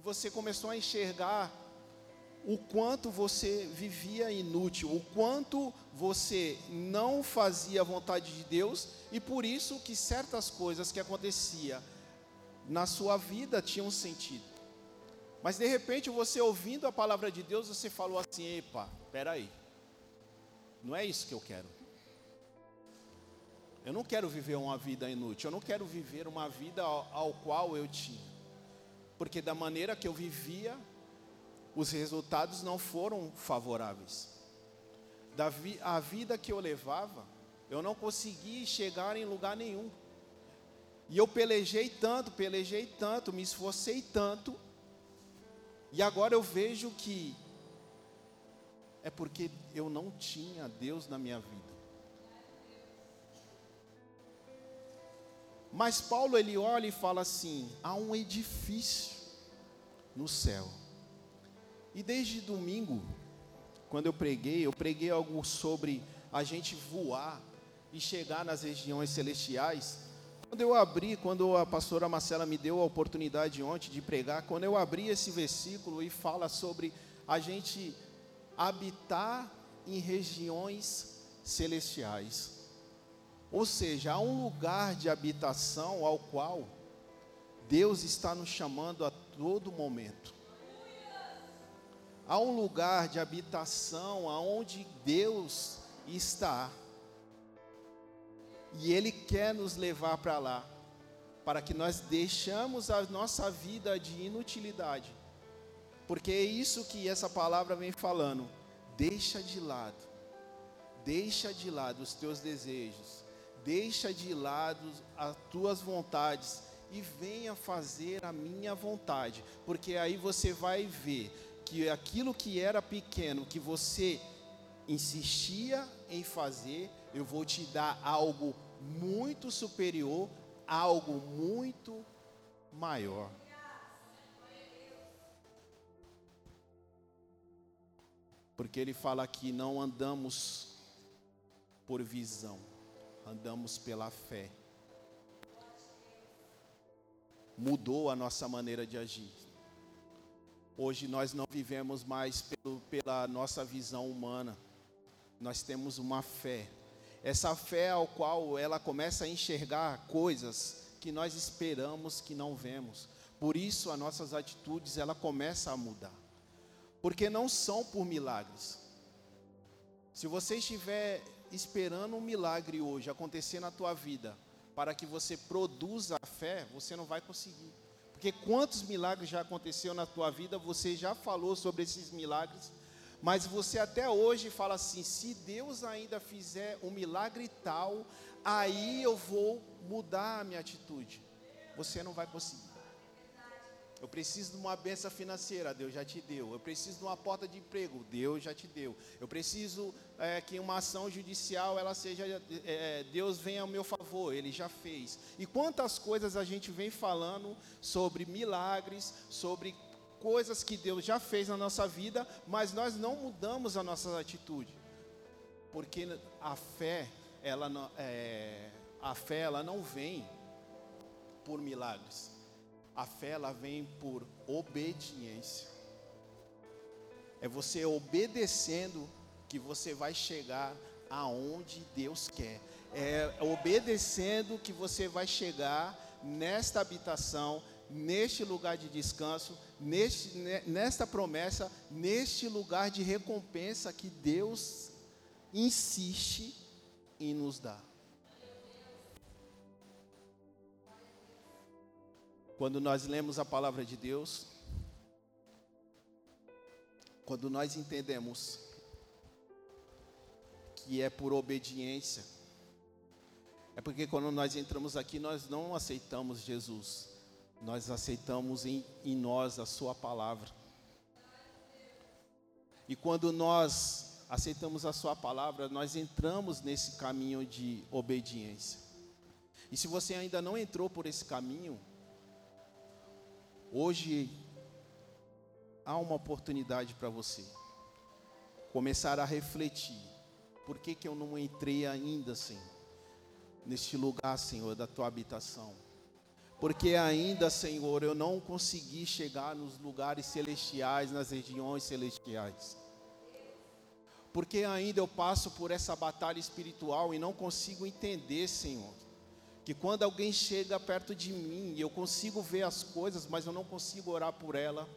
você começou a enxergar o quanto você vivia inútil, o quanto você não fazia a vontade de Deus e por isso que certas coisas que acontecia na sua vida tinham sentido. Mas de repente você ouvindo a palavra de Deus, você falou assim: "Epa, espera aí. Não é isso que eu quero. Eu não quero viver uma vida inútil, eu não quero viver uma vida ao, ao qual eu tinha. Porque da maneira que eu vivia, os resultados não foram favoráveis. Da vi, a vida que eu levava, eu não consegui chegar em lugar nenhum. E eu pelejei tanto, pelejei tanto, me esforcei tanto, e agora eu vejo que é porque eu não tinha Deus na minha vida. Mas Paulo ele olha e fala assim: há um edifício no céu. E desde domingo, quando eu preguei, eu preguei algo sobre a gente voar e chegar nas regiões celestiais. Quando eu abri, quando a pastora Marcela me deu a oportunidade ontem de pregar, quando eu abri esse versículo e fala sobre a gente habitar em regiões celestiais. Ou seja, há um lugar de habitação ao qual Deus está nos chamando a todo momento. Há um lugar de habitação aonde Deus está. E Ele quer nos levar para lá, para que nós deixamos a nossa vida de inutilidade. Porque é isso que essa palavra vem falando. Deixa de lado, deixa de lado os teus desejos, deixa de lado as tuas vontades e venha fazer a minha vontade, porque aí você vai ver que aquilo que era pequeno, que você insistia em fazer, eu vou te dar algo muito superior, algo muito maior. Porque ele fala que não andamos por visão, andamos pela fé. Mudou a nossa maneira de agir. Hoje nós não vivemos mais pelo, pela nossa visão humana. Nós temos uma fé. Essa fé ao qual ela começa a enxergar coisas que nós esperamos que não vemos. Por isso as nossas atitudes ela começa a mudar. Porque não são por milagres. Se você estiver esperando um milagre hoje acontecer na tua vida, para que você produza a fé, você não vai conseguir. Porque quantos milagres já aconteceu na tua vida, você já falou sobre esses milagres, mas você até hoje fala assim: se Deus ainda fizer um milagre tal, aí eu vou mudar a minha atitude. Você não vai conseguir. Eu preciso de uma benção financeira, Deus já te deu. Eu preciso de uma porta de emprego, Deus já te deu. Eu preciso é, que uma ação judicial ela seja, é, é, Deus venha ao meu favor, Ele já fez. E quantas coisas a gente vem falando sobre milagres, sobre coisas que Deus já fez na nossa vida, mas nós não mudamos a nossa atitude, porque a fé, ela é, a fé ela não vem por milagres. A fé ela vem por obediência. É você obedecendo que você vai chegar aonde Deus quer. É obedecendo que você vai chegar nesta habitação, neste lugar de descanso, neste, nesta promessa, neste lugar de recompensa que Deus insiste em nos dar. Quando nós lemos a palavra de Deus, quando nós entendemos que é por obediência, é porque quando nós entramos aqui, nós não aceitamos Jesus, nós aceitamos em, em nós a Sua palavra. E quando nós aceitamos a Sua palavra, nós entramos nesse caminho de obediência. E se você ainda não entrou por esse caminho, Hoje há uma oportunidade para você começar a refletir. Por que, que eu não entrei ainda, Senhor, neste lugar, Senhor, da tua habitação? Porque ainda, Senhor, eu não consegui chegar nos lugares celestiais, nas regiões celestiais. Porque ainda eu passo por essa batalha espiritual e não consigo entender, Senhor, que quando alguém chega perto de mim, eu consigo ver as coisas, mas eu não consigo orar por ela.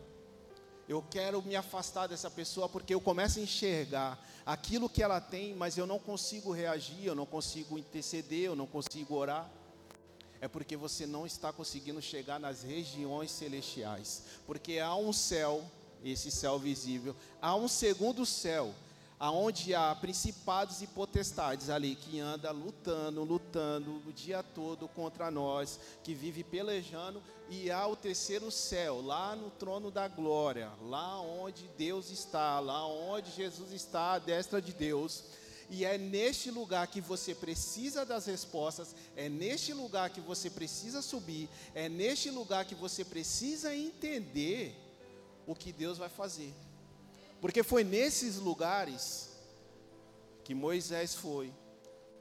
Eu quero me afastar dessa pessoa porque eu começo a enxergar aquilo que ela tem, mas eu não consigo reagir, eu não consigo interceder, eu não consigo orar é porque você não está conseguindo chegar nas regiões celestiais. Porque há um céu, esse céu visível, há um segundo céu, aonde há principados e potestades ali que anda lutando, lutando o dia todo contra nós, que vive pelejando, e há o terceiro céu, lá no trono da glória, lá onde Deus está, lá onde Jesus está à destra de Deus e é neste lugar que você precisa das respostas, é neste lugar que você precisa subir, é neste lugar que você precisa entender o que Deus vai fazer. Porque foi nesses lugares que Moisés foi,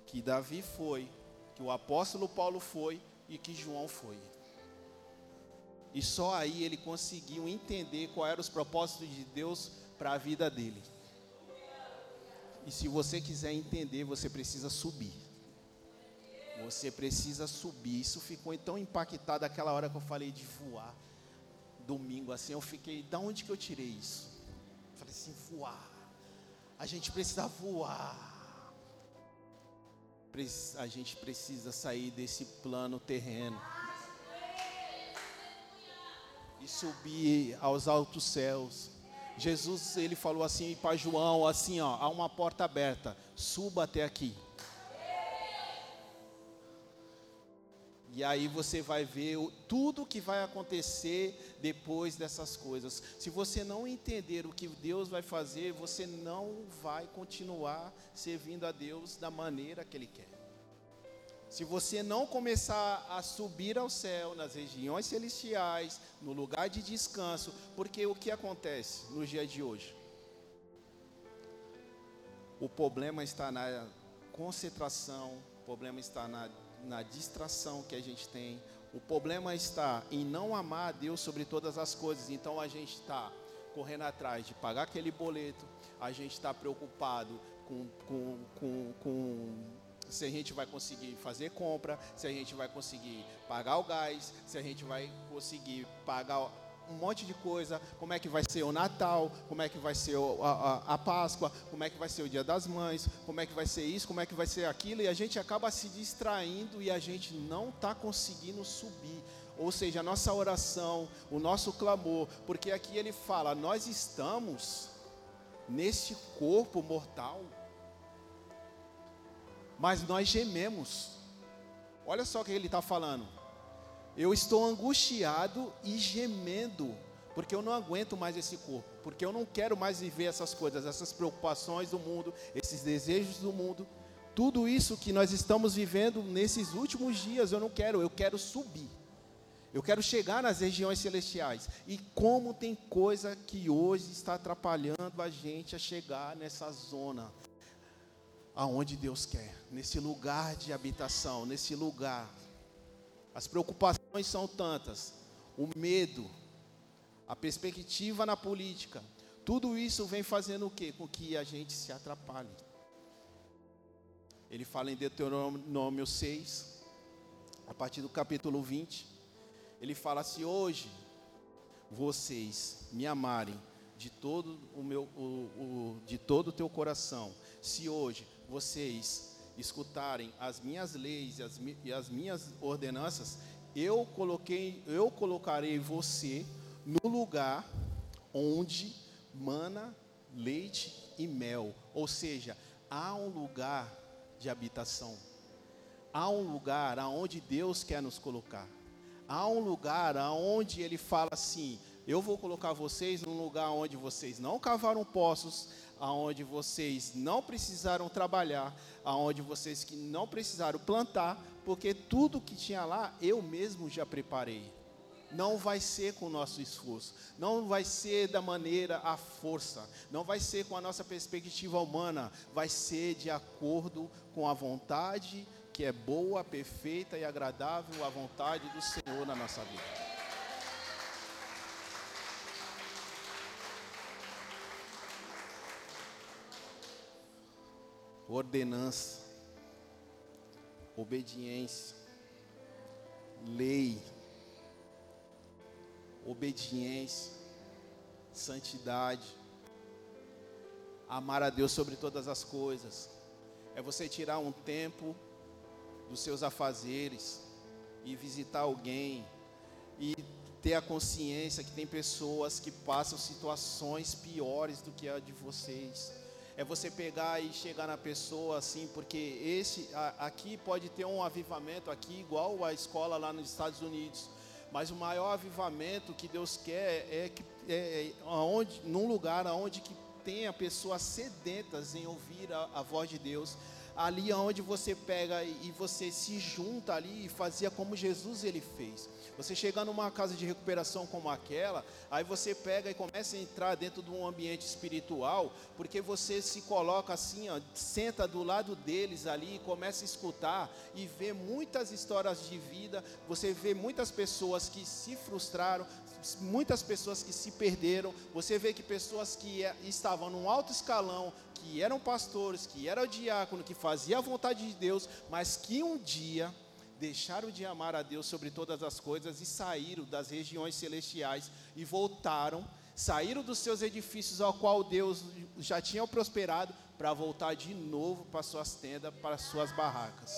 que Davi foi, que o apóstolo Paulo foi e que João foi. E só aí ele conseguiu entender qual eram os propósitos de Deus para a vida dele. E se você quiser entender, você precisa subir. Você precisa subir. Isso ficou tão impactado aquela hora que eu falei de voar. Domingo assim, eu fiquei, da onde que eu tirei isso? falei assim, voar. A gente precisa voar. A gente precisa sair desse plano terreno e subir aos altos céus. Jesus ele falou assim para João, assim, ó, há uma porta aberta, suba até aqui. E aí você vai ver o, tudo que vai acontecer depois dessas coisas. Se você não entender o que Deus vai fazer, você não vai continuar servindo a Deus da maneira que Ele quer. Se você não começar a subir ao céu, nas regiões celestiais, no lugar de descanso, porque o que acontece no dia de hoje? O problema está na concentração, o problema está na, na distração que a gente tem, o problema está em não amar a Deus sobre todas as coisas. Então a gente está correndo atrás de pagar aquele boleto, a gente está preocupado com, com, com, com se a gente vai conseguir fazer compra, se a gente vai conseguir pagar o gás, se a gente vai conseguir pagar um monte de coisa, como é que vai ser o Natal, como é que vai ser a, a, a, Páscoa, como é que vai ser o Dia das Mães, como é que vai ser isso, como é que vai ser aquilo, e a gente acaba se distraindo e a gente não está conseguindo subir. Ou seja, a nossa oração, o nosso clamor, porque aqui ele fala, nós estamos neste corpo mortal mas nós gememos. Olha só o que ele está falando. Eu estou angustiado e gemendo, porque eu não aguento mais esse corpo, porque eu não quero mais viver essas coisas, essas preocupações do mundo, esses desejos do mundo, tudo isso que nós estamos vivendo nesses últimos dias, eu não quero, eu quero subir. Eu quero chegar nas regiões celestiais. E como tem coisa que hoje está atrapalhando a gente a chegar nessa zona, aonde Deus quer, nesse lugar de habitação, nesse lugar. As preocupações são tantas, o medo, a perspectiva na política, tudo isso vem fazendo o quê? Com que a gente se atrapalhe. Ele fala em Deuteronômio 6, a partir do capítulo 20, ele fala: se hoje vocês me amarem de todo o meu, o, o, de todo o teu coração, se hoje vocês escutarem as minhas leis e as, e as minhas ordenanças, eu coloquei, eu colocarei você no lugar onde mana leite e mel, ou seja, há um lugar de habitação. Há um lugar aonde Deus quer nos colocar. Há um lugar aonde ele fala assim: eu vou colocar vocês num lugar onde vocês não cavaram poços, aonde vocês não precisaram trabalhar, aonde vocês que não precisaram plantar, porque tudo que tinha lá eu mesmo já preparei. Não vai ser com o nosso esforço, não vai ser da maneira a força, não vai ser com a nossa perspectiva humana, vai ser de acordo com a vontade que é boa, perfeita e agradável a vontade do Senhor na nossa vida. Ordenança, obediência, lei, obediência, santidade, amar a Deus sobre todas as coisas. É você tirar um tempo dos seus afazeres e visitar alguém e ter a consciência que tem pessoas que passam situações piores do que a de vocês. É você pegar e chegar na pessoa assim, porque esse aqui pode ter um avivamento aqui igual a escola lá nos Estados Unidos, mas o maior avivamento que Deus quer é que é, é aonde, num lugar aonde que tenha pessoas sedentas em ouvir a, a voz de Deus, ali onde você pega e você se junta ali e fazia como Jesus ele fez. Você chega numa casa de recuperação como aquela, aí você pega e começa a entrar dentro de um ambiente espiritual, porque você se coloca assim, ó, senta do lado deles ali, começa a escutar e vê muitas histórias de vida, você vê muitas pessoas que se frustraram, muitas pessoas que se perderam, você vê que pessoas que é, estavam num alto escalão, que eram pastores, que eram diácono, que fazia a vontade de Deus, mas que um dia deixaram de amar a Deus sobre todas as coisas e saíram das regiões celestiais e voltaram, saíram dos seus edifícios ao qual Deus já tinha prosperado para voltar de novo para suas tendas, para suas barracas.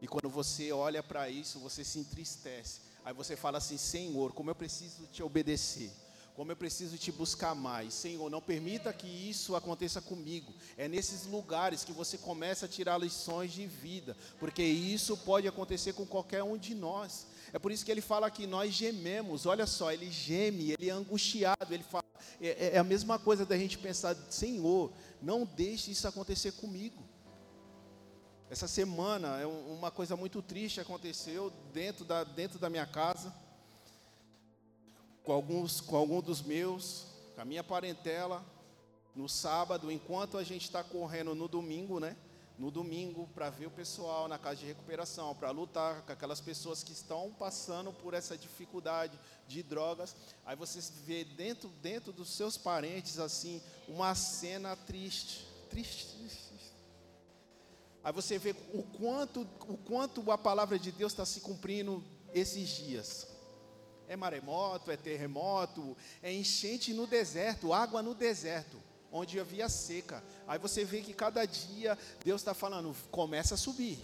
E quando você olha para isso, você se entristece. Aí você fala assim: Senhor, como eu preciso te obedecer como eu preciso te buscar mais. Senhor, não permita que isso aconteça comigo. É nesses lugares que você começa a tirar lições de vida, porque isso pode acontecer com qualquer um de nós. É por isso que ele fala que nós gememos. Olha só, ele geme, ele é angustiado. Ele fala, é, é, é a mesma coisa da gente pensar, Senhor, não deixe isso acontecer comigo. Essa semana, é uma coisa muito triste aconteceu dentro da, dentro da minha casa com alguns, com algum dos meus, com a minha parentela, no sábado, enquanto a gente está correndo no domingo, né? No domingo, para ver o pessoal na casa de recuperação, para lutar com aquelas pessoas que estão passando por essa dificuldade de drogas. Aí você vê dentro, dentro dos seus parentes, assim, uma cena triste. Triste. Aí você vê o quanto, o quanto a palavra de Deus está se cumprindo esses dias. É maremoto, é terremoto, é enchente no deserto, água no deserto, onde havia seca. Aí você vê que cada dia Deus está falando, começa a subir,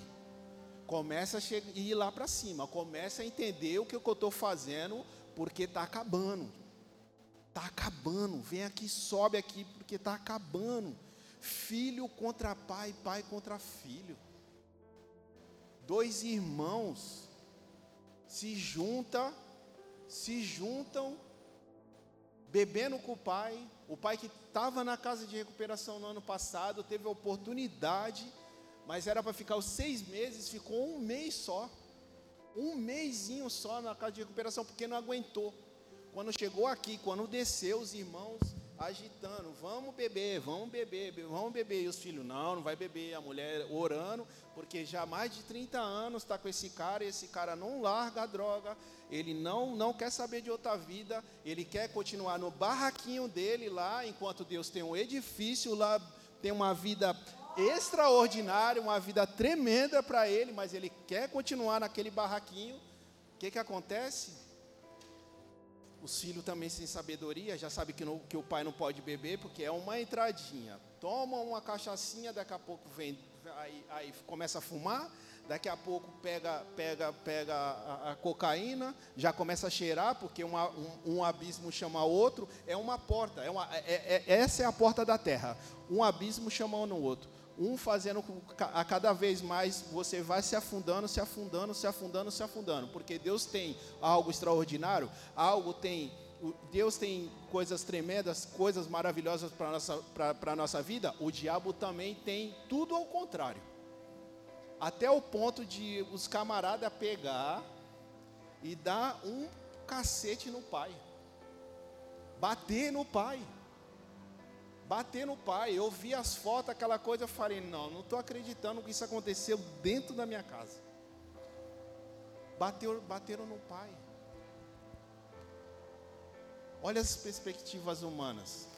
começa a ir lá para cima, começa a entender o que eu estou fazendo, porque está acabando. Está acabando, vem aqui, sobe aqui, porque está acabando. Filho contra pai, pai contra filho. Dois irmãos se juntam se juntam, bebendo com o pai. O pai que estava na casa de recuperação no ano passado teve a oportunidade, mas era para ficar os seis meses, ficou um mês só. Um mêsinho só na casa de recuperação, porque não aguentou. Quando chegou aqui, quando desceu, os irmãos agitando, vamos beber, vamos beber, vamos beber. E os filhos, não, não vai beber. A mulher orando, porque já há mais de 30 anos está com esse cara, e esse cara não larga a droga, ele não, não quer saber de outra vida, ele quer continuar no barraquinho dele lá, enquanto Deus tem um edifício lá, tem uma vida extraordinária, uma vida tremenda para ele, mas ele quer continuar naquele barraquinho. O que, que acontece? Os filhos também sem sabedoria, já sabe que, que o pai não pode beber, porque é uma entradinha. Toma uma cachaçinha, daqui a pouco vem, aí, aí começa a fumar, daqui a pouco pega, pega, pega a, a cocaína, já começa a cheirar, porque uma, um, um, abismo chama outro, é uma porta, é uma, é, é, essa é a porta da terra. Um abismo chama no outro. Um fazendo a cada vez mais você vai se afundando, se afundando, se afundando, se afundando, porque Deus tem algo extraordinário, algo tem Deus tem coisas tremendas, coisas maravilhosas para a nossa, nossa vida, o diabo também tem tudo ao contrário até o ponto de os camaradas pegar e dar um cacete no pai. Bater no pai. Bater no pai. Eu vi as fotos, aquela coisa, eu falei, não, não estou acreditando que isso aconteceu dentro da minha casa. Bateu, bateram no pai. Olha as perspectivas humanas.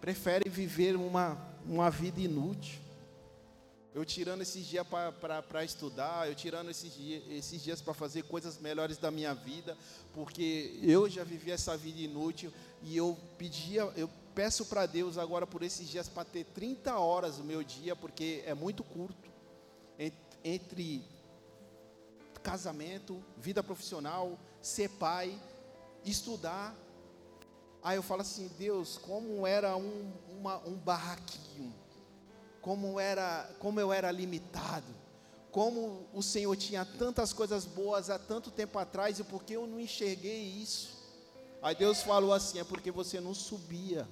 Prefere viver uma, uma vida inútil. Eu tirando esses dias para estudar, eu tirando esses, esses dias para fazer coisas melhores da minha vida, porque eu já vivi essa vida inútil e eu pedia, eu peço para Deus agora por esses dias para ter 30 horas do meu dia, porque é muito curto entre casamento, vida profissional, ser pai, estudar. Aí eu falo assim, Deus, como era um, uma, um barraquinho como era, como eu era limitado, como o Senhor tinha tantas coisas boas há tanto tempo atrás e porque eu não enxerguei isso. Aí Deus falou assim: é porque você não subia.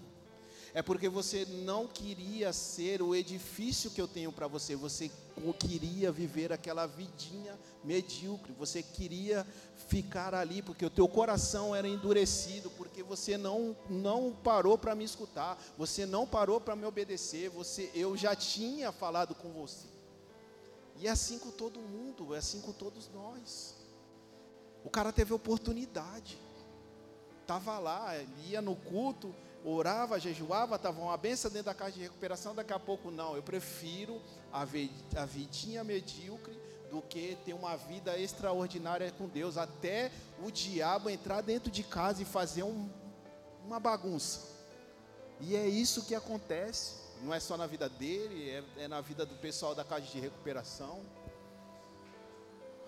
É porque você não queria ser o edifício que eu tenho para você, você queria viver aquela vidinha medíocre, você queria ficar ali, porque o teu coração era endurecido, porque você não, não parou para me escutar, você não parou para me obedecer, você, eu já tinha falado com você. E é assim com todo mundo, é assim com todos nós. O cara teve oportunidade, estava lá, ia no culto, orava, jejuava, estava uma benção dentro da casa de recuperação, daqui a pouco não, eu prefiro a, a vidinha medíocre do que ter uma vida extraordinária com Deus, até o diabo entrar dentro de casa e fazer um, uma bagunça. E é isso que acontece, não é só na vida dele, é, é na vida do pessoal da casa de recuperação.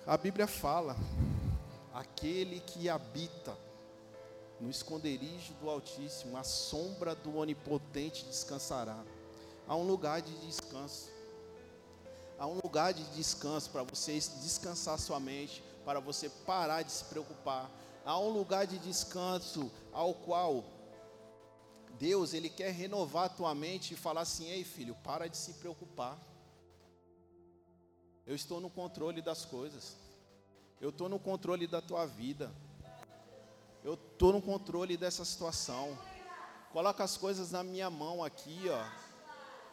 A Bíblia fala: aquele que habita no esconderijo do Altíssimo, a sombra do Onipotente descansará. Há um lugar de descanso. Há um lugar de descanso para você descansar sua mente, para você parar de se preocupar. Há um lugar de descanso ao qual Deus ele quer renovar a tua mente e falar assim: "Ei, filho, para de se preocupar. Eu estou no controle das coisas. Eu estou no controle da tua vida. Eu estou no controle dessa situação. Coloca as coisas na minha mão aqui, ó.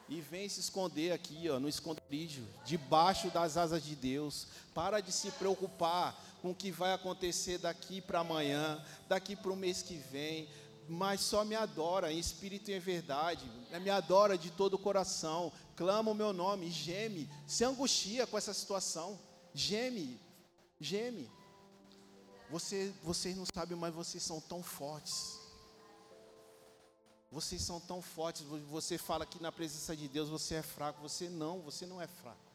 E vem se esconder aqui, ó, no esconderijo, debaixo das asas de Deus. Para de se preocupar com o que vai acontecer daqui para amanhã, daqui para o mês que vem. Mas só me adora em espírito e em verdade. Me adora de todo o coração. Clama o meu nome, geme, se angustia com essa situação. Geme, geme. Você, vocês não sabem, mas vocês são tão fortes. Vocês são tão fortes. Você fala que na presença de Deus você é fraco. Você não, você não é fraco.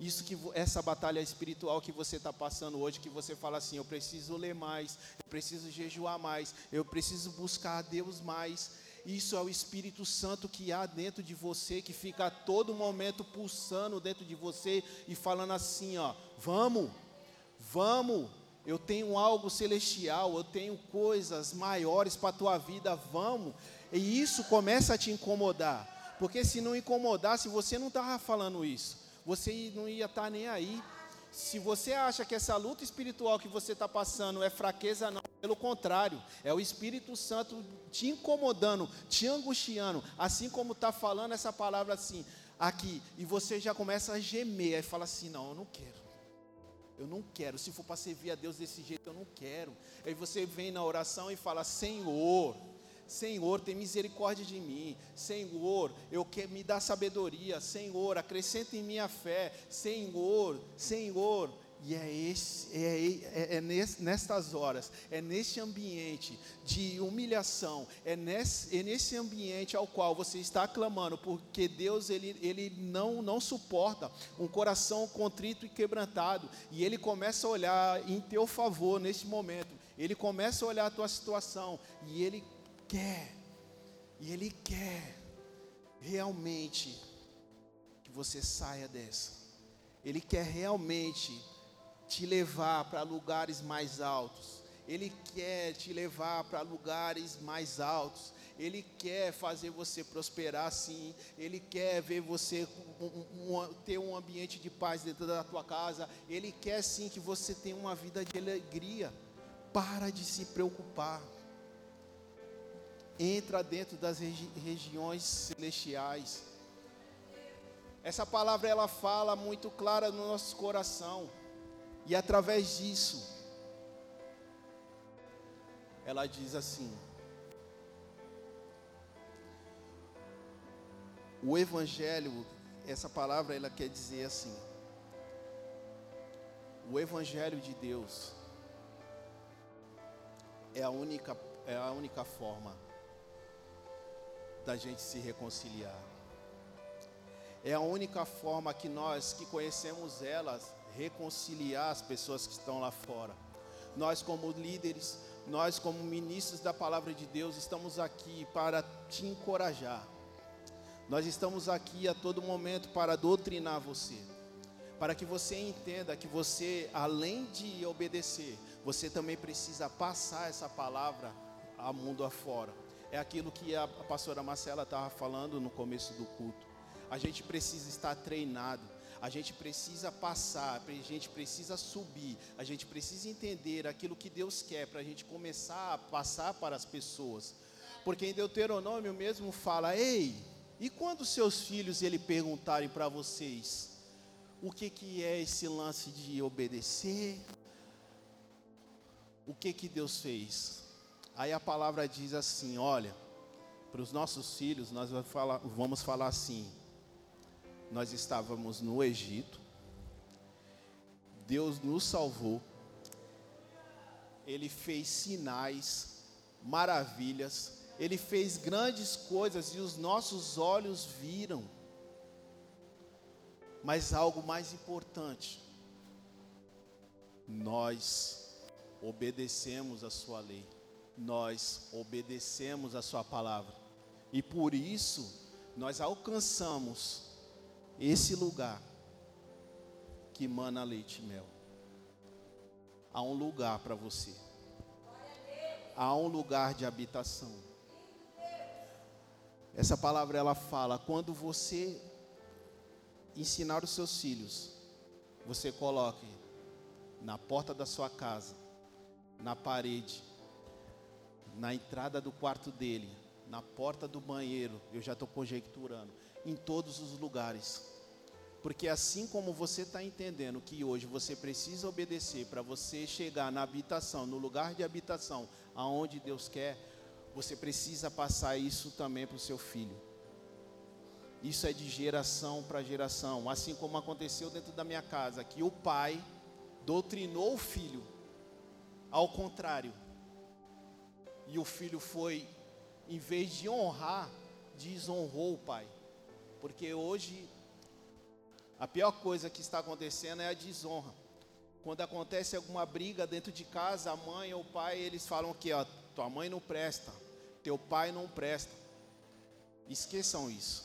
Isso que essa batalha espiritual que você está passando hoje, que você fala assim, eu preciso ler mais, eu preciso jejuar mais, eu preciso buscar a Deus mais. Isso é o Espírito Santo que há dentro de você, que fica a todo momento pulsando dentro de você e falando assim, ó, vamos, vamos, eu tenho algo celestial, eu tenho coisas maiores para a tua vida, vamos. E isso começa a te incomodar. Porque se não incomodasse, você não estava falando isso. Você não ia estar tá nem aí. Se você acha que essa luta espiritual que você está passando é fraqueza, não. Pelo contrário, é o Espírito Santo te incomodando, te angustiando. Assim como está falando essa palavra assim, aqui. E você já começa a gemer. e fala assim: não, eu não quero. Eu não quero. Se for para servir a Deus desse jeito, eu não quero. Aí você vem na oração e fala: Senhor, Senhor, tem misericórdia de mim. Senhor, eu quero me dar sabedoria. Senhor, acrescenta em minha fé. Senhor, Senhor, e é, esse, é, é, é nestas horas, é nesse ambiente de humilhação, é nesse, é nesse ambiente ao qual você está clamando, porque Deus ele, ele não, não suporta um coração contrito e quebrantado, e Ele começa a olhar em teu favor neste momento, Ele começa a olhar a tua situação, e Ele quer, e Ele quer realmente que você saia dessa, Ele quer realmente te levar para lugares mais altos. Ele quer te levar para lugares mais altos. Ele quer fazer você prosperar sim. Ele quer ver você um, um, ter um ambiente de paz dentro da tua casa. Ele quer sim que você tenha uma vida de alegria. Para de se preocupar. entra dentro das regi regiões celestiais. Essa palavra ela fala muito clara no nosso coração. E através disso, ela diz assim: O evangelho, essa palavra ela quer dizer assim: O evangelho de Deus é a única é a única forma da gente se reconciliar. É a única forma que nós que conhecemos elas reconciliar as pessoas que estão lá fora. Nós como líderes, nós como ministros da palavra de Deus, estamos aqui para te encorajar. Nós estamos aqui a todo momento para doutrinar você, para que você entenda que você, além de obedecer, você também precisa passar essa palavra ao mundo afora. É aquilo que a pastora Marcela estava falando no começo do culto. A gente precisa estar treinado, a gente precisa passar, a gente precisa subir, a gente precisa entender aquilo que Deus quer para a gente começar a passar para as pessoas. Porque em Deuteronômio mesmo fala: Ei, e quando seus filhos ele perguntarem para vocês o que, que é esse lance de obedecer, o que que Deus fez? Aí a palavra diz assim: olha, para os nossos filhos, nós vamos falar, vamos falar assim: nós estávamos no Egito, Deus nos salvou, Ele fez sinais, maravilhas, Ele fez grandes coisas e os nossos olhos viram. Mas algo mais importante, nós obedecemos a Sua lei, nós obedecemos a Sua palavra, e por isso nós alcançamos esse lugar que mana leite e mel. Há um lugar para você, há um lugar de habitação. Essa palavra ela fala: quando você ensinar os seus filhos, você coloque na porta da sua casa na parede, na entrada do quarto dele, na porta do banheiro, eu já estou conjecturando, em todos os lugares. Porque assim como você está entendendo que hoje você precisa obedecer para você chegar na habitação, no lugar de habitação, aonde Deus quer, você precisa passar isso também para o seu filho. Isso é de geração para geração, assim como aconteceu dentro da minha casa, que o pai doutrinou o filho ao contrário. E o filho foi, em vez de honrar, desonrou o pai. Porque hoje, a pior coisa que está acontecendo é a desonra. Quando acontece alguma briga dentro de casa, a mãe ou o pai, eles falam que ó, tua mãe não presta, teu pai não presta. Esqueçam isso.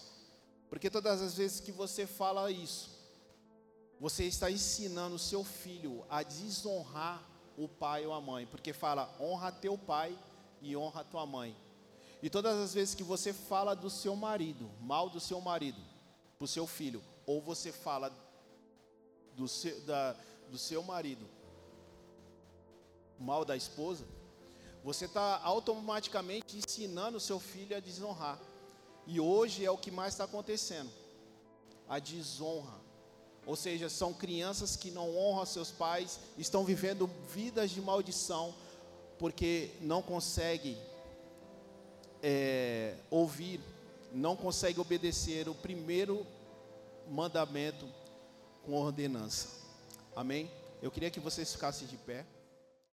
Porque todas as vezes que você fala isso, você está ensinando o seu filho a desonrar o pai ou a mãe, porque fala honra teu pai e honra tua mãe. E todas as vezes que você fala do seu marido, mal do seu marido, para o seu filho, ou você fala do seu, da, do seu marido, mal da esposa, você está automaticamente ensinando o seu filho a desonrar. E hoje é o que mais está acontecendo: a desonra. Ou seja, são crianças que não honram seus pais, estão vivendo vidas de maldição, porque não conseguem é, ouvir, não conseguem obedecer o primeiro mandamento com ordenança. Amém? Eu queria que vocês ficassem de pé.